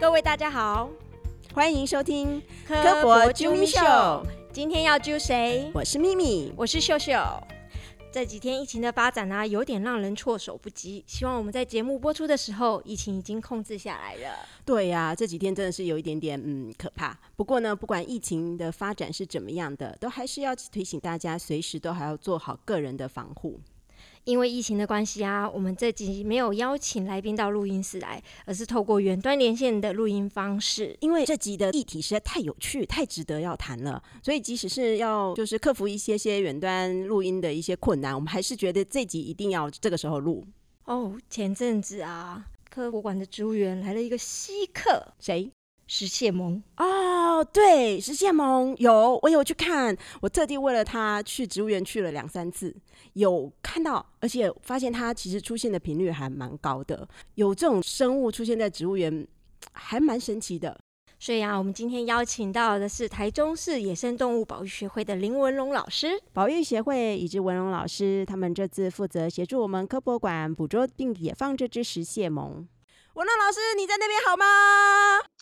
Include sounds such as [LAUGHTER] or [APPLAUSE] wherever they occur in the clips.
各位大家好，欢迎收听科博啾咪秀。今天要揪谁？我是咪咪，我是秀秀。这几天疫情的发展呢，有点让人措手不及。希望我们在节目播出的时候，疫情已经控制下来了。对呀，这几天真的是有一点点嗯可怕。不过呢，不管疫情的发展是怎么样的，都还是要提醒大家，随时都还要做好个人的防护。因为疫情的关系啊，我们这集没有邀请来宾到录音室来，而是透过远端连线的录音方式。因为这集的议题实在太有趣、太值得要谈了，所以即使是要就是克服一些些远端录音的一些困难，我们还是觉得这集一定要这个时候录。哦，前阵子啊，科博馆的植物园来了一个稀客，谁？石蟹萌哦，对，石蟹萌有，我有去看，我特地为了它去植物园去了两三次，有看到，而且发现它其实出现的频率还蛮高的，有这种生物出现在植物园，还蛮神奇的。所以啊，我们今天邀请到的是台中市野生动物保育学会的林文龙老师，保育协会以及文龙老师，他们这次负责协助我们科博馆捕捉并野放这只石蟹萌。文龙老师，你在那边好吗？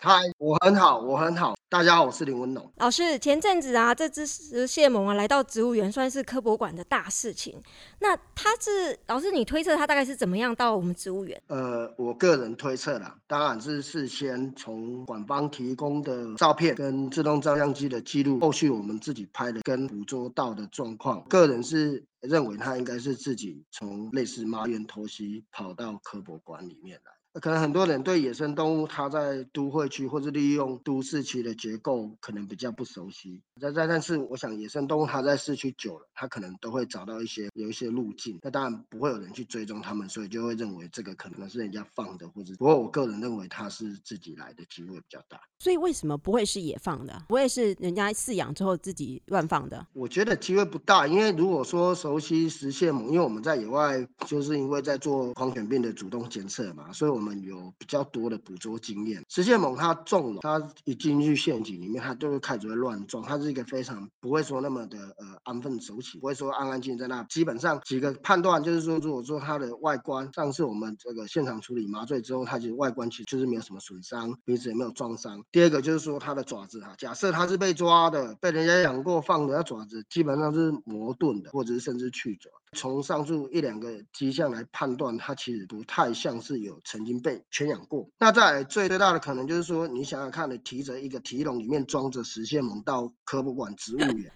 嗨，我很好，我很好。大家好，我是林文龙老师。前阵子啊，这只石蟹萌啊来到植物园，算是科博馆的大事情。那它是老师，你推测它大概是怎么样到我们植物园？呃，我个人推测啦，当然是事先从馆方提供的照片跟自动照相机的记录，后续我们自己拍的跟捕捉到的状况，个人是认为他应该是自己从类似马园偷袭跑到科博馆里面来。可能很多人对野生动物，它在都会区或者利用都市区的结构，可能比较不熟悉。但但但是，我想野生动物它在市区久了，它可能都会找到一些有一些路径。那当然不会有人去追踪它们，所以就会认为这个可能是人家放的，或者不过我个人认为它是自己来的机会比较大。所以为什么不会是野放的？不会是人家饲养之后自己乱放的？我觉得机会不大，因为如果说熟悉石蟹獴，因为我们在野外就是因为在做狂犬病的主动监测嘛，所以我们。有比较多的捕捉经验，石蟹猛它中了，它一进去陷阱里面，它就会开始会乱撞。它是一个非常不会说那么的呃安分守己，不会说安安静静在那。基本上几个判断就是说，如果说它的外观，上次我们这个现场处理麻醉之后，它其实外观其实就是没有什么损伤，鼻子也没有撞伤。第二个就是说它的爪子哈，假设它是被抓的，被人家养过放的，它爪子基本上是磨钝的，或者是甚至去爪。从上述一两个迹象来判断，它其实不太像是有曾经被圈养过。那在最最大的可能就是说，你想想看，你提着一个提笼，里面装着石蟹獴到科博馆植物园，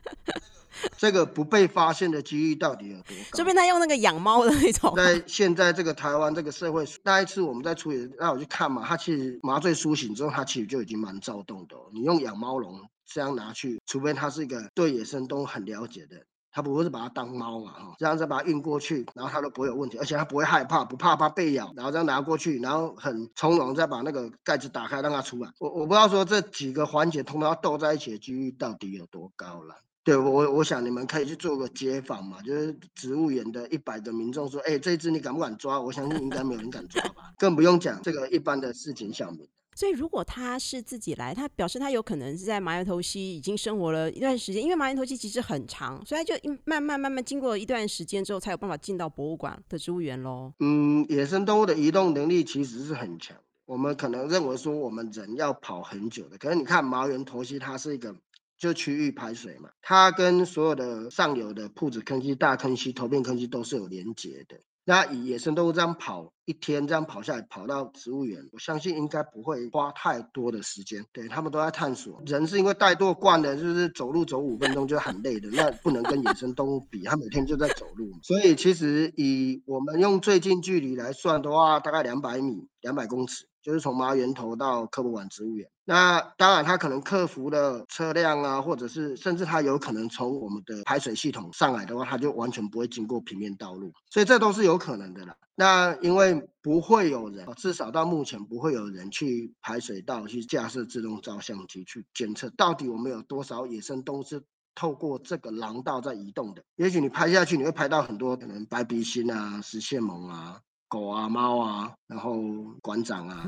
[LAUGHS] 这个不被发现的几率到底有多高？这边他用那个养猫的那种。在 [LAUGHS] 现在这个台湾这个社会，那一次我们在处理，那我去看嘛，他其实麻醉苏醒之后，他其实就已经蛮躁动的。你用养猫笼这样拿去，除非他是一个对野生动物很了解的。他不会是把它当猫嘛？哈，这样再把它运过去，然后它都不会有问题，而且它不会害怕，不怕怕被咬，然后这样拿过去，然后很从容再把那个盖子打开让它出来。我我不知道说这几个环节通常要斗在一起的几率到底有多高了。对我我想你们可以去做个街访嘛，就是植物园的一百个民众说，哎，这只你敢不敢抓？我相信应该没有人敢抓吧，更不用讲这个一般的市井小民。所以，如果他是自己来，他表示他有可能是在麻油头溪已经生活了一段时间，因为麻油头溪其实很长，所以他就慢慢慢慢经过一段时间之后，才有办法进到博物馆的植物园喽。嗯，野生动物的移动能力其实是很强，我们可能认为说我们人要跑很久的，可是你看麻油头溪，它是一个就区域排水嘛，它跟所有的上游的铺子坑溪、大坑溪、头片坑溪都是有连接的。那以野生动物这样跑一天，这样跑下来跑到植物园，我相信应该不会花太多的时间。对他们都在探索，人是因为怠惰惯的，就是走路走五分钟就很累的，那不能跟野生动物比，它每天就在走路。所以其实以我们用最近距离来算的话，大概两百米、两百公尺。就是从麻源头到科博馆植物园，那当然它可能克服了车辆啊，或者是甚至它有可能从我们的排水系统上来的话，它就完全不会经过平面道路，所以这都是有可能的啦。那因为不会有人，至少到目前不会有人去排水道去架设自动照相机去监测到底我们有多少野生动物是透过这个廊道在移动的。也许你拍下去，你会拍到很多可能白鼻星啊、石蟹獴啊。狗啊，猫啊，然后馆长啊，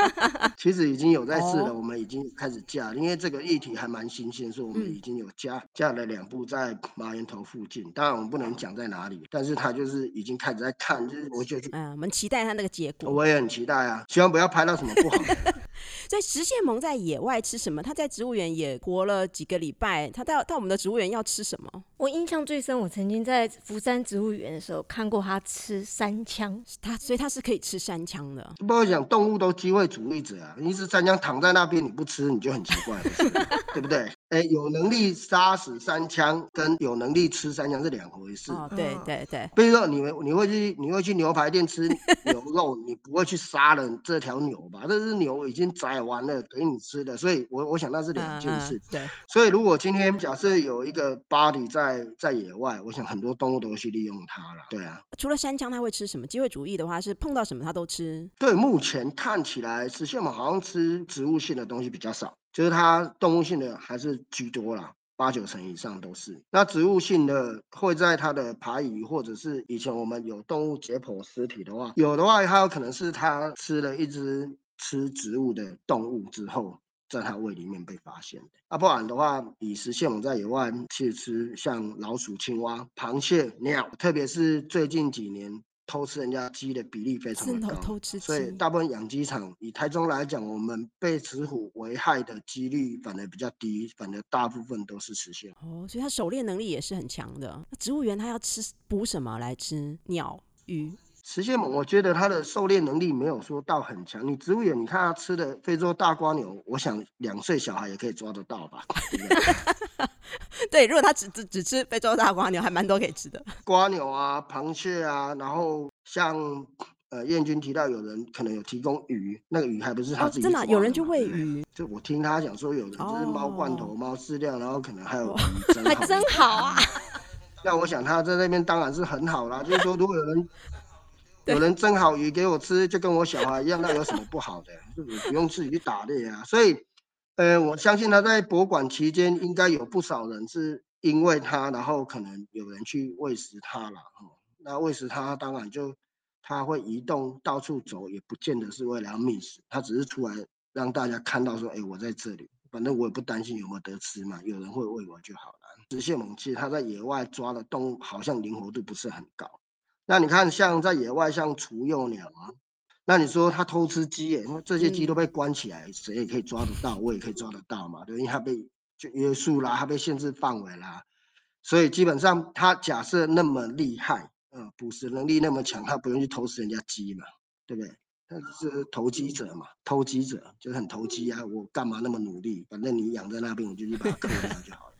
[LAUGHS] 其实已经有在试了。我们已经开始架，因为这个议题还蛮新鲜，所以我们已经有架架了两部在马岩头附近。当然我们不能讲在哪里，但是他就是已经开始在看，就是我就嗯，我们期待他那个结果。我也很期待啊，希望不要拍到什么不好。[LAUGHS] 所以石蟹獴在野外吃什么？他在植物园也活了几个礼拜，他到到我们的植物园要吃什么？我印象最深，我曾经在福山植物园的时候看过它吃山枪。它所以它是可以吃山枪的。[LAUGHS] 不过讲动物都机会主义者啊，一只山枪躺在那边你不吃，你就很奇怪，[LAUGHS] 对不对？哎，有能力杀死三枪跟有能力吃三枪是两回事。哦，对对对。比如说，你你会去你会去牛排店吃牛肉，你不会去杀了这条牛吧？这是牛已经宰完了给你吃的，所以我我想那是两件事。对。所以如果今天假设有一个 body 在在在野外，我想很多动物都会去利用它了。对啊。除了山枪，它会吃什么？机会主义的话是碰到什么它都吃。对，目前看起来，石蟹嘛好像吃植物性的东西比较少，就是它动物性的还是居多啦。八九成以上都是。那植物性的会在它的排遗，或者是以前我们有动物解剖尸体的话，有的话它有可能是它吃了一只吃植物的动物之后，在它胃里面被发现的。啊，不然的话，以食蟹獴在野外去吃像老鼠、青蛙、螃蟹、鸟，特别是最近几年。偷吃人家鸡的比例非常的高，所以大部分养鸡场以台中来讲，我们被石虎危害的几率反而比较低，反而大部分都是实现。哦，所以它狩猎能力也是很强的。那植物园它要吃补什么来吃？鸟、鱼？实现我觉得它的狩猎能力没有说到很强。你植物园，你看它吃的非洲大瓜牛，我想两岁小孩也可以抓得到吧？对，[LAUGHS] 如果它只只只吃非洲大瓜牛，还蛮多可以吃的。瓜牛啊，螃蟹啊，然后像呃燕君提到有人可能有提供鱼，那个鱼还不是他自己真的有人去喂鱼。就我听他讲说，有人就是猫罐头、猫饲料，然后可能还有鱼还真好啊。[LAUGHS] 那我想他在那边当然是很好啦，就是说如果有人有人蒸好鱼给我吃，就跟我小孩一样，那有什么不好的？[LAUGHS] 就不用自己去打猎啊，所以。呃，我相信他在博物馆期间，应该有不少人是因为他，然后可能有人去喂食他了。那喂食他，当然就他会移动到处走，也不见得是为了要觅食，他只是出来让大家看到说，哎，我在这里，反正我也不担心有没有得吃嘛，有人会喂我就好了。直线猛禽，它在野外抓的动物好像灵活度不是很高。那你看，像在野外，像雏幼鸟啊。那你说它偷吃鸡耶？因为这些鸡都被关起来，谁也可以抓得到，我也可以抓得到嘛，对，因为它被就约束啦，它被限制范围啦，所以基本上它假设那么厉害，嗯，捕食能力那么强，它不用去偷吃人家鸡嘛，对不对？他是投机者嘛，投机者就是很投机啊，我干嘛那么努力？反正你养在那边，我就去把它扣掉就好了。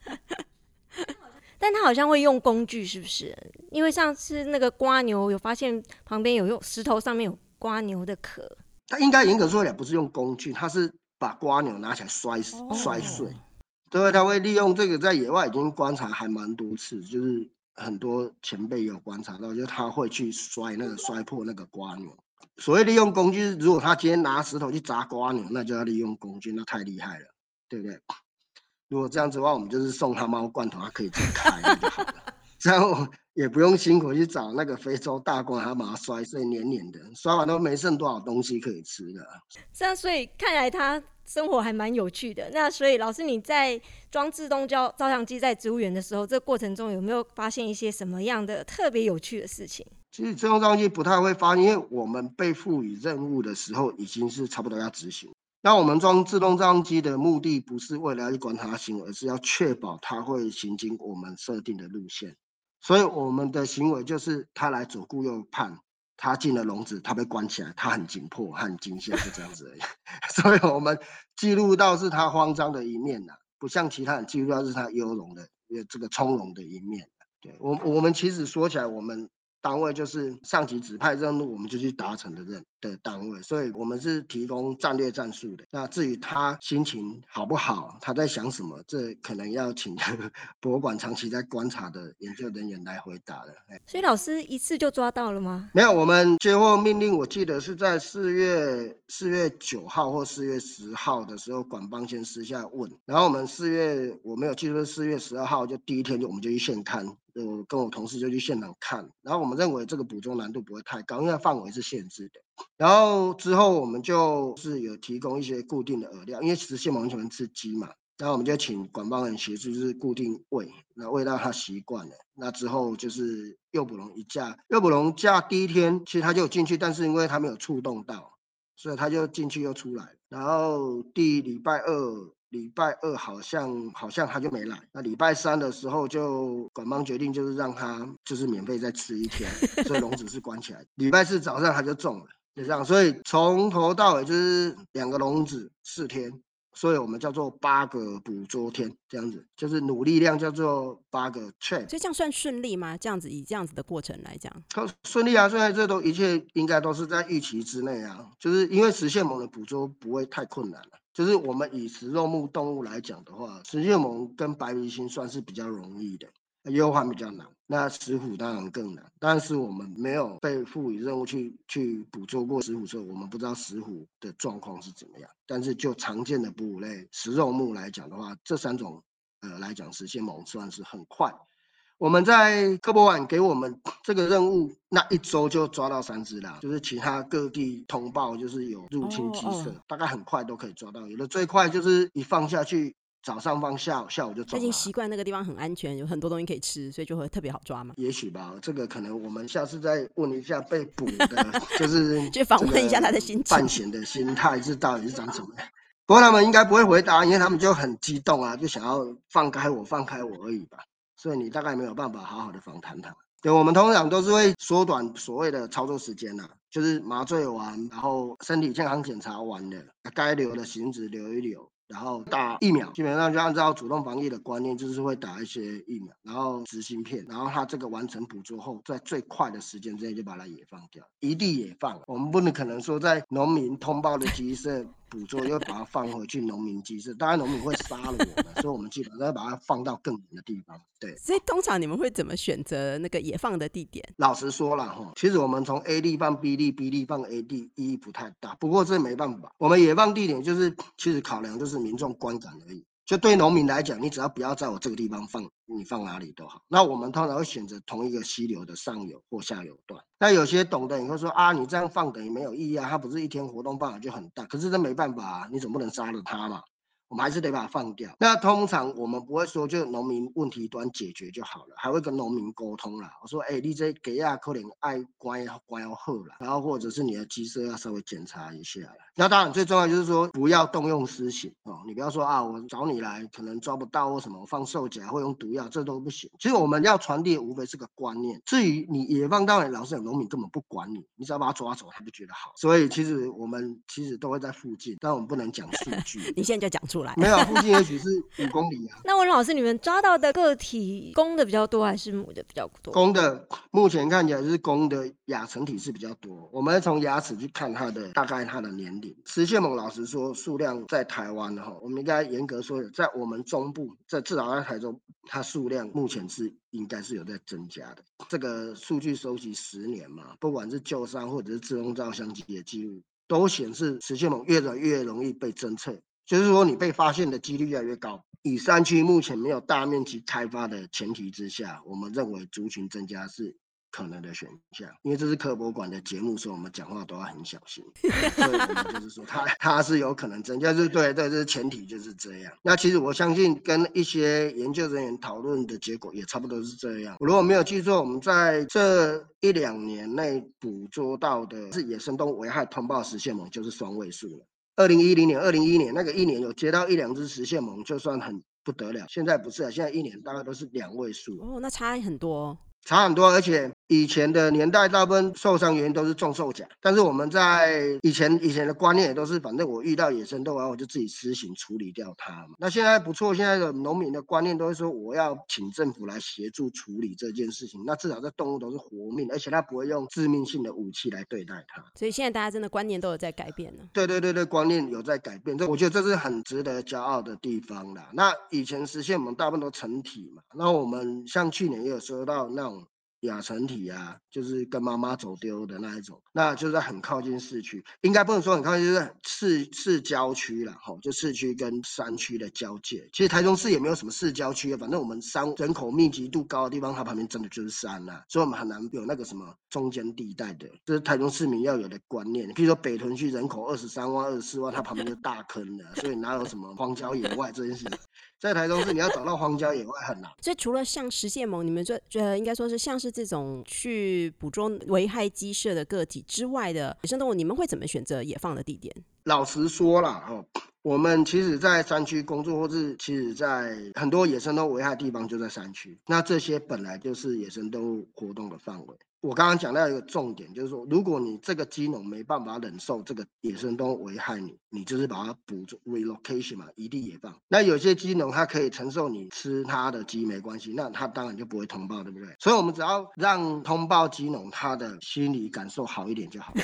但他好像会用工具，是不是？因为上次那个瓜牛有发现旁边有用石头上面有。瓜牛的壳，他应该严格说来不是用工具，他是把瓜牛拿起来摔摔碎。对，他会利用这个在野外已经观察还蛮多次，就是很多前辈有观察到，就是他会去摔那个摔破那个瓜牛。所谓利用工具，如果他今天拿石头去砸瓜牛，那就要利用工具，那太厉害了，对不对？如果这样子的话，我们就是送他猫罐头，他可以自己开就好了。这样也不用辛苦去找那个非洲大罐，还把它摔碎黏黏的，摔完都没剩多少东西可以吃的。这样，所以看来他生活还蛮有趣的。那所以老师你在装自动照照相机在植物园的时候，这过程中有没有发现一些什么样的特别有趣的事情？其实自动照相机不太会发，因为我们被赋予任务的时候已经是差不多要执行。那我们装自动照相机的目的不是为了要去观察行为，而是要确保它会行经我们设定的路线。所以我们的行为就是他来左顾右盼，他进了笼子，他被关起来，他很紧迫，很惊吓，就这样子而已。[LAUGHS] 所以我们记录到是他慌张的一面呐，不像其他人记录到是他优容的，这个从容的一面。对我，我们其实说起来，我们。单位就是上级指派任务，我们就去达成的任务的单位，所以我们是提供战略战术的。那至于他心情好不好，他在想什么，这可能要请 [LAUGHS] 博物馆长期在观察的研究人员来回答了。所以老师一次就抓到了吗？没有，我们接获命令，我记得是在四月四月九号或四月十号的时候，管帮先私下问，然后我们四月我没有记错，四月十二号就第一天就我们就去现看。我跟我同事就去现场看，然后我们认为这个捕捉难度不会太高，因为范围是限制的。然后之后我们就是有提供一些固定的饵料，因为其实蟹獴喜欢吃鸡嘛，然后我们就请管帮人协助，就是固定喂，那喂到它习惯了。那之后就是诱捕笼一架，诱捕笼架第一天其实它就有进去，但是因为它没有触动到，所以他就进去又出来。然后第礼拜二。礼拜二好像好像他就没来，那礼拜三的时候就管帮决定就是让他就是免费再吃一天，所以笼子是关起来。礼拜四早上他就中了，就这样，所以从头到尾就是两个笼子四天，所以我们叫做八个捕捉天这样子，就是努力量叫做八个 check。所以这样算顺利吗？这样子以这样子的过程来讲，顺利啊，顺利这都一切应该都是在预期之内啊，就是因为实现某的捕捉不会太困难了。就是我们以食肉目动物来讲的话，食蟹獴跟白鼻星算是比较容易的，优化比较难。那石虎当然更难，但是我们没有被赋予任务去去捕捉过石虎，所以我们不知道石虎的状况是怎么样。但是就常见的哺乳类食肉目来讲的话，这三种呃来讲，实现獴算是很快。我们在科博馆给我们这个任务，那一周就抓到三只啦，就是其他各地通报就是有入侵鸡舍，大概很快都可以抓到。有的最快就是一放下去，早上放，下午下午就走。已经习惯那个地方很安全，有很多东西可以吃，所以就会特别好抓嘛。也许吧，这个可能我们下次再问一下被捕的，[LAUGHS] 就是去访问一下他的心情，犯险的心态是到底是长什么样。不过他们应该不会回答，因为他们就很激动啊，就想要放开我，放开我而已吧。所以你大概没有办法好好的访谈他。对，我们通常都是会缩短所谓的操作时间呐，就是麻醉完，然后身体健康检查完了，该留的行子留一留。然后打疫苗，基本上就按照主动防疫的观念，就是会打一些疫苗，然后执芯片，然后它这个完成捕捉后，在最快的时间之内就把它野放掉，一地野放。我们不能可能说在农民通报的鸡舍捕捉，又把它放回去农民机制，当然农民会杀了我们，所以我们基本上要把它放到更远的地方。对，所以通常你们会怎么选择那个野放的地点？老实说了哈，其实我们从 A 地放 B 地，B 地放 A 地，意义不太大。不过这没办法，我们野放地点就是其实考量就是。民众观感而已，就对农民来讲，你只要不要在我这个地方放，你放哪里都好。那我们通常会选择同一个溪流的上游或下游段。那有些懂的你会说啊，你这样放等于没有意义啊，它不是一天活动范围就很大。可是这没办法啊，你总不能杀了它嘛。我们还是得把它放掉。那通常我们不会说就农民问题端解决就好了，还会跟农民沟通啦。我说，哎，你这给亚可能爱关要关要好了，然后或者是你的鸡舍要稍微检查一下那当然最重要就是说不要动用私刑哦，你不要说啊，我找你来可能抓不到或什么，我放兽夹或用毒药，这都不行。其实我们要传递无非是个观念。至于你野放到老是有农民根本不管你，你只要把他抓走，他就觉得好。所以其实我们其实都会在附近，但我们不能讲数据。[LAUGHS] 你现在就讲出。没有，[LAUGHS] 附近也许是五公里啊。[LAUGHS] 那文老师，你们抓到的个体公的比较多还是母的比较多？公的，目前看起来是公的亚成体是比较多。我们从牙齿去看它的大概它的年龄。石蟹猛老实说，数量在台湾哈，我们应该严格说，在我们中部，在至少在台中，它数量目前是应该是有在增加的。这个数据收集十年嘛，不管是旧伤或者是自动照相机的记录，都显示石蟹猛越来越容易被侦测。就是说，你被发现的几率越来越高。以山区目前没有大面积开发的前提之下，我们认为族群增加是可能的选项。因为这是科博馆的节目，所以我们讲话都要很小心。所以我们就是说，它它是有可能增加，是对对，这是前提就是这样。那其实我相信，跟一些研究人员讨论的结果也差不多是这样。我如果没有记错，我们在这一两年内捕捉到的是野生动物危害通报实现嘛，就是双位数了。二零一零年、二零一一年那个一年有接到一两只实现盟，就算很不得了。现在不是啊，现在一年大概都是两位数。哦，那差很多。差很多，而且以前的年代大部分受伤原因都是中兽夹，但是我们在以前以前的观念也都是，反正我遇到野生动物，我就自己施行处理掉它嘛。那现在不错，现在的农民的观念都是说，我要请政府来协助处理这件事情。那至少这动物都是活命，而且它不会用致命性的武器来对待它。所以现在大家真的观念都有在改变了。对对对对，观念有在改变，这我觉得这是很值得骄傲的地方啦。那以前实现我们大部分都成体嘛，那我们像去年也有收到那种。亚成体啊，就是跟妈妈走丢的那一种，那就是很靠近市区，应该不能说很靠近，就是市市郊区了，吼，就市区跟山区的交界。其实台中市也没有什么市郊区，反正我们山人口密集度高的地方，它旁边真的就是山呐，所以我们很难有那个什么中间地带的，这是台中市民要有的观念。比如说北屯区人口二十三万、二十四万，它旁边就大坑了，所以哪有什么荒郊野外这件事？在台中市你要找到荒郊野外很难。所以除了像石蟹獴，你们这呃应该说是像是这种去捕捉危害鸡舍的个体之外的野生动物，你们会怎么选择野放的地点？老实说了哦，我们其实，在山区工作，或是其实，在很多野生动物危害地方就在山区。那这些本来就是野生动物活动的范围。我刚刚讲到一个重点，就是说，如果你这个鸡农没办法忍受这个野生动物危害你，你就是把它捕捉 relocation 嘛，移地野放。那有些鸡农他可以承受你吃他的鸡没关系，那他当然就不会通报，对不对？所以我们只要让通报鸡农他的心理感受好一点就好。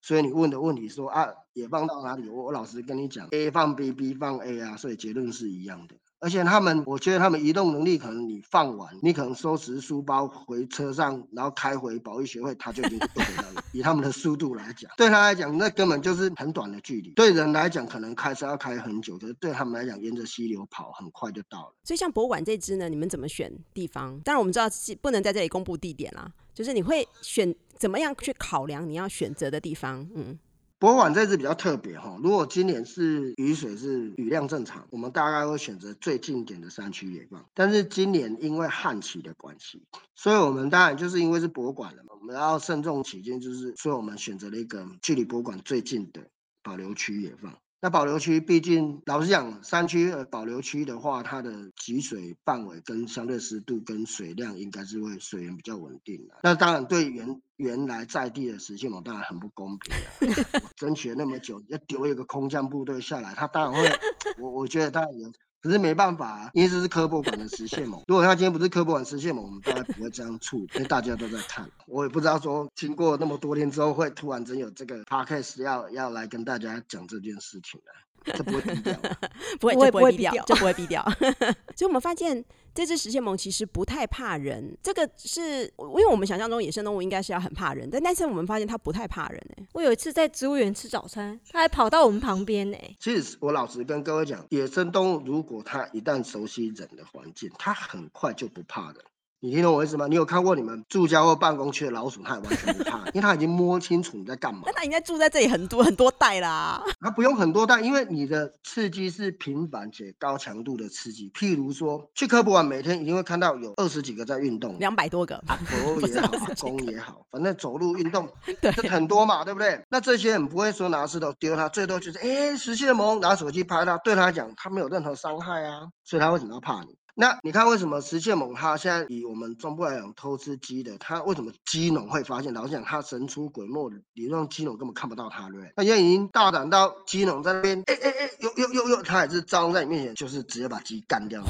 所以你问的问题说啊，野放到哪里？我我老实跟你讲，A 放 B，B 放 A 啊，所以结论是一样的。而且他们，我觉得他们移动能力可能你放完，你可能收拾书包回车上，然后开回保育协会，他就已经回来了。[LAUGHS] 以他们的速度来讲，对他来讲，那根本就是很短的距离。对人来讲，可能开车要开很久，可是对他们来讲，沿着溪流跑很快就到了。所以像博物馆这只呢，你们怎么选地方？当然我们知道不能在这里公布地点啦，就是你会选怎么样去考量你要选择的地方？嗯。博物馆这次比较特别哈，如果今年是雨水是雨量正常，我们大概会选择最近点的山区野放。但是今年因为旱期的关系，所以我们当然就是因为是博物馆了嘛，我们要慎重起见，就是所以我们选择了一个距离博物馆最近的保留区野放。那保留区毕竟，老实讲，山区呃保留区的话，它的集水范围跟相对湿度跟水量应该是会水源比较稳定的。那当然对原原来在地的石蟹盟当然很不公平啊！[LAUGHS] 争取了那么久，要丢一个空降部队下来，他当然会，[LAUGHS] 我我觉得当然也。可是没办法，因为这是科博馆的实现嘛。如果他今天不是科博馆实现嘛，我们大概不会这样处理，因为大家都在看。我也不知道说，经过那么多天之后，会突然真有这个 podcast 要要来跟大家讲这件事情啊。这不会低调，[LAUGHS] 不会，不会低调，这不会低调。[LAUGHS] [LAUGHS] 所以，我们发现这只食蟹獴其实不太怕人。这个是因为我们想象中野生动物应该是要很怕人，但但是我们发现它不太怕人哎。我有一次在植物园吃早餐，它还跑到我们旁边哎。其实我老实跟各位讲，野生动物如果它一旦熟悉人的环境，它很快就不怕人。你听懂我意思吗？你有看过你们住家或办公区的老鼠，它也完全不怕，因为它已经摸清楚你在干嘛。那它应该住在这里很多很多代啦。它不用很多代，因为你的刺激是频繁且高强度的刺激。譬如说，去科普馆每天一定会看到有二十几个在运动，两百多个，狗也好，公也好，反正走路运动，[LAUGHS] 对，很多嘛，对不对？那这些人不会说拿石头丢它，最多就是哎，实现萌拿手机拍它，对他来讲，它没有任何伤害啊，所以它为什么要怕你？那你看，为什么石蟹猛它现在以我们中部来讲偷吃鸡的，他为什么鸡农会发现？老实讲，它神出鬼没，理论上鸡农根本看不到他，对不对？那现在已经大胆到鸡农在那边，哎哎哎，又又又又，他也是张在你面前，就是直接把鸡干掉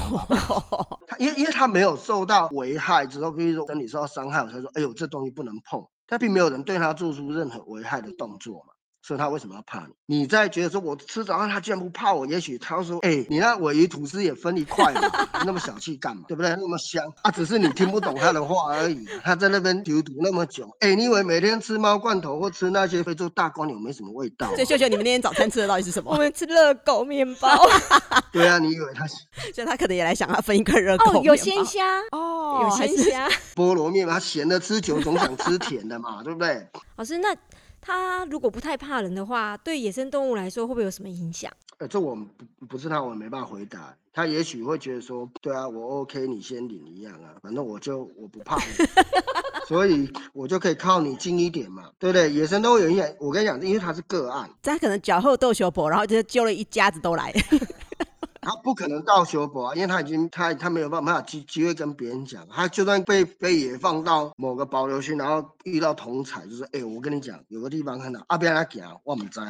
[LAUGHS] 因为因为他没有受到危害之后，比如说身体受到伤害，我才说，哎呦，这东西不能碰。但并没有人对他做出任何危害的动作嘛。所以他为什么要怕你？你在觉得说我吃早餐，他居然不怕我？也许他说：“哎，你那尾鱼吐司也分一块嘛，那么小气干嘛？对不对？那么香啊，只是你听不懂他的话而已。他在那边丢毒那么久，哎，你以为每天吃猫罐头或吃那些非洲大公牛没什么味道？所以秀秀，你们那天早餐吃的到底是什么？我们吃热狗面包。[LAUGHS] 对啊，你以为他？[LAUGHS] 所以他可能也来想要分一个热狗。哦，有鲜虾哦，有鲜虾。菠萝面嘛，他咸的吃久，总想吃甜的嘛，对不对？老师，那。它如果不太怕人的话，对野生动物来说会不会有什么影响？呃，这我不不是他，我没办法回答。他也许会觉得说，对啊，我 OK，你先领一样啊，反正我就我不怕，[LAUGHS] 所以我就可以靠你近一点嘛，对不对？野生动物有影响，我跟你讲，因为它是个案，他可能脚后斗小婆，然后就揪了一家子都来。他不可能到修博啊，因为他已经他他没有办法机机会跟别人讲，他就算被被野放到某个保留区，然后遇到同彩，就是：“哎，我跟你讲，有个地方看到阿边他讲，我们在，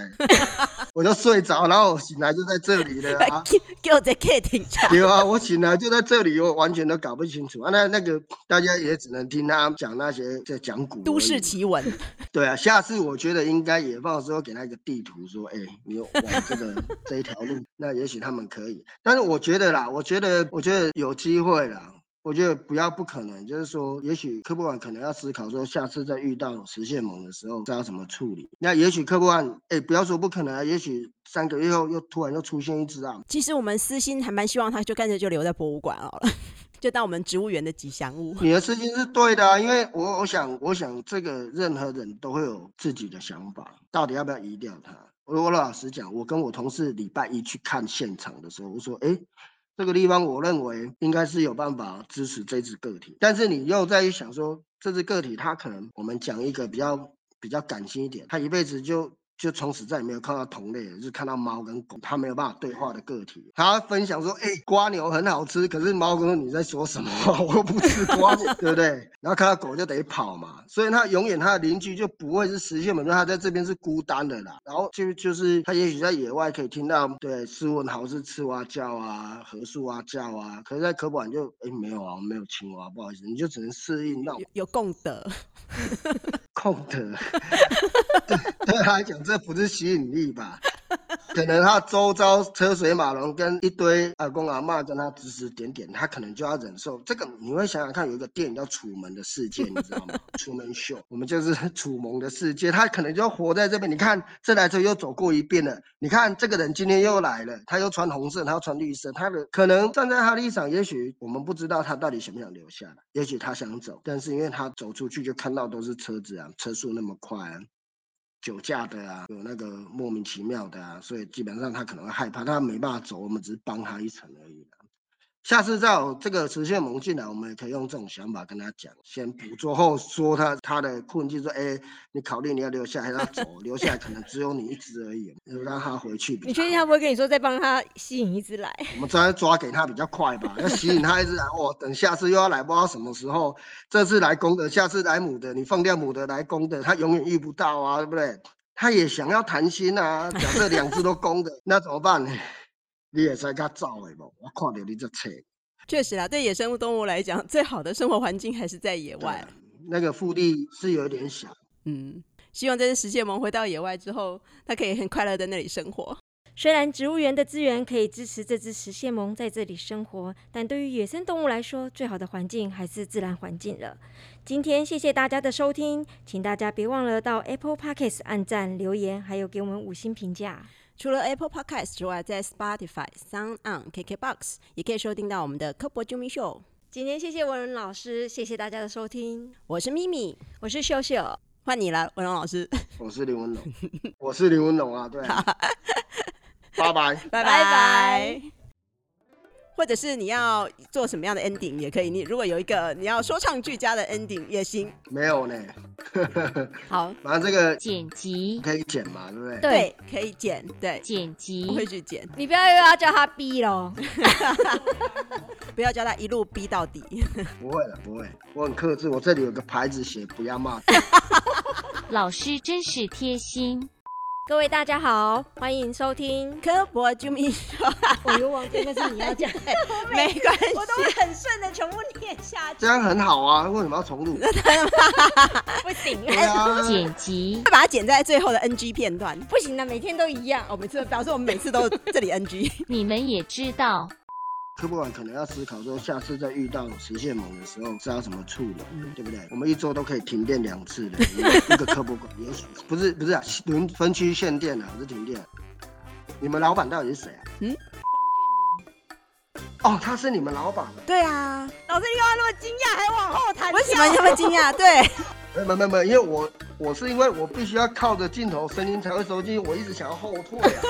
[LAUGHS] 我就睡着，然后醒来就在这里了啊，[LAUGHS] 给我在客厅讲。有啊，我醒来就在这里，我完全都搞不清楚啊。那那个大家也只能听他讲那些在讲古都市奇闻。[LAUGHS] 对啊，下次我觉得应该野放的时候给他一个地图，说：哎，你往这个这一条路，那也许他们可以。但是我觉得啦，我觉得，我觉得有机会啦。我觉得不要不可能，就是说，也许科博馆可能要思考说，下次再遇到实现猛的时候，知道怎么处理。那也许科博馆，哎，不要说不可能啊，也许三个月后又突然又出现一只啊。其实我们私心还蛮希望它就干脆就留在博物馆好了，[LAUGHS] 就当我们植物园的吉祥物。你的私心是对的，因为我我想，我想这个任何人都会有自己的想法，到底要不要移掉它？我我老实讲，我跟我同事礼拜一去看现场的时候，我说：“哎，这个地方我认为应该是有办法支持这只个体，但是你又在想说，这只个体它可能我们讲一个比较比较感性一点，它一辈子就。就从此再也没有看到同类，就是看到猫跟狗，它没有办法对话的个体。它分享说：“哎，瓜牛很好吃。”可是猫跟：“你在说什么？[LAUGHS] 我不吃瓜，对不对？”然后看到狗就得跑嘛，所以它永远它的邻居就不会是实现嘛，它在这边是孤单的啦。然后就就是它也许在野外可以听到，对，斯文豪是赤蛙叫啊，河树蛙叫啊。可是在科普馆就哎没有啊，没有青蛙，不好意思，你就只能适应到有共德，[LAUGHS] 空的，[LAUGHS] 对 [LAUGHS] 对他来讲。这不是吸引力吧？[LAUGHS] 可能他周遭车水马龙，跟一堆阿公阿妈跟他指指点点，他可能就要忍受这个。你会想想看，有一个电影叫《楚门的世界》，你知道吗？[LAUGHS] 楚门秀，我们就是楚门的世界，他可能就活在这边。你看，这台车又走过一遍了。你看，这个人今天又来了，他又穿红色，他又穿绿色。他的可能站在他立场，也许我们不知道他到底想不想留下来，也许他想走，但是因为他走出去就看到都是车子啊，车速那么快。酒驾的啊，有那个莫名其妙的啊，所以基本上他可能会害怕，他没办法走，我们只是帮他一程而已。下次再有这个实现萌进来，我们也可以用这种想法跟他讲，先捕捉后说他他的困境，说哎，你考虑你要留下还是要走？留下来可能只有你一只而已，就让他回去。你确定他不会跟你说再帮他吸引一只来？我们再抓给他比较快吧，要吸引他一只来。哦，等下次又要来，不知道什么时候。这次来公的，下次来母的，你放掉母的来公的，他永远遇不到啊，对不对？他也想要谈心啊。假设两只都公的，那怎么办呢？你也在家走的无？我看到你这车。确实啦，对野生动物来讲，最好的生活环境还是在野外。那个腹地是有点小。嗯，希望这只石蟹萌回到野外之后，它可以很快乐在那里生活。虽然植物园的资源可以支持这只石蟹萌在这里生活，但对于野生动物来说，最好的环境还是自然环境了。今天谢谢大家的收听，请大家别忘了到 Apple Podcast 按赞、留言，还有给我们五星评价。除了 Apple Podcast 之外，在 Spotify、Sound On、KKBox 也可以收听到我们的科博救命秀。今天谢谢文龙老师，谢谢大家的收听。我是咪咪，我是秀秀，换你了，文龙老师。我是林文龙，我是林文龙啊，对。拜 [LAUGHS] 拜拜，拜拜。或者是你要做什么样的 ending 也可以。你如果有一个你要说唱俱佳的 ending 也行。没有呢。好，[LAUGHS] 反正这个剪辑可以剪嘛，对不对？对，可以剪。对，剪辑会去剪。你不要又要叫他逼喽，[LAUGHS] 不要叫他一路逼到底。[LAUGHS] 不会的，不会，我很克制。我这里有个牌子写不要骂。老师真是贴心。各位大家好，欢迎收听科博啾咪说我又忘记那是你要讲，[LAUGHS] 没关系，我都会很顺的全部念下去。这样很好啊，为什么要重录？[LAUGHS] 不行，剪辑，会把它剪在最后的 NG 片段。不行的，每天都一样。我每次表示我们每次都这里 NG。[LAUGHS] 你们也知道。科博馆可能要思考说，下次再遇到实现猛的时候是要怎么处理，对不对？我们一周都可以停电两次的，[LAUGHS] 一个科博馆也许不是不是啊，轮分区限电啊，不是停电。你们老板到底是谁啊？嗯，黄俊霖。哦，他是你们老板。对啊，老师你干嘛那么惊讶，还往后弹？为什么那么惊讶？对，没没没，因为我我是因为我必须要靠着镜头声音才会收进，我一直想要后退啊。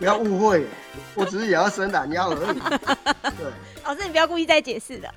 不要误会，我只是也要伸懒腰而已。[LAUGHS] 对，老师，你不要故意再解释的。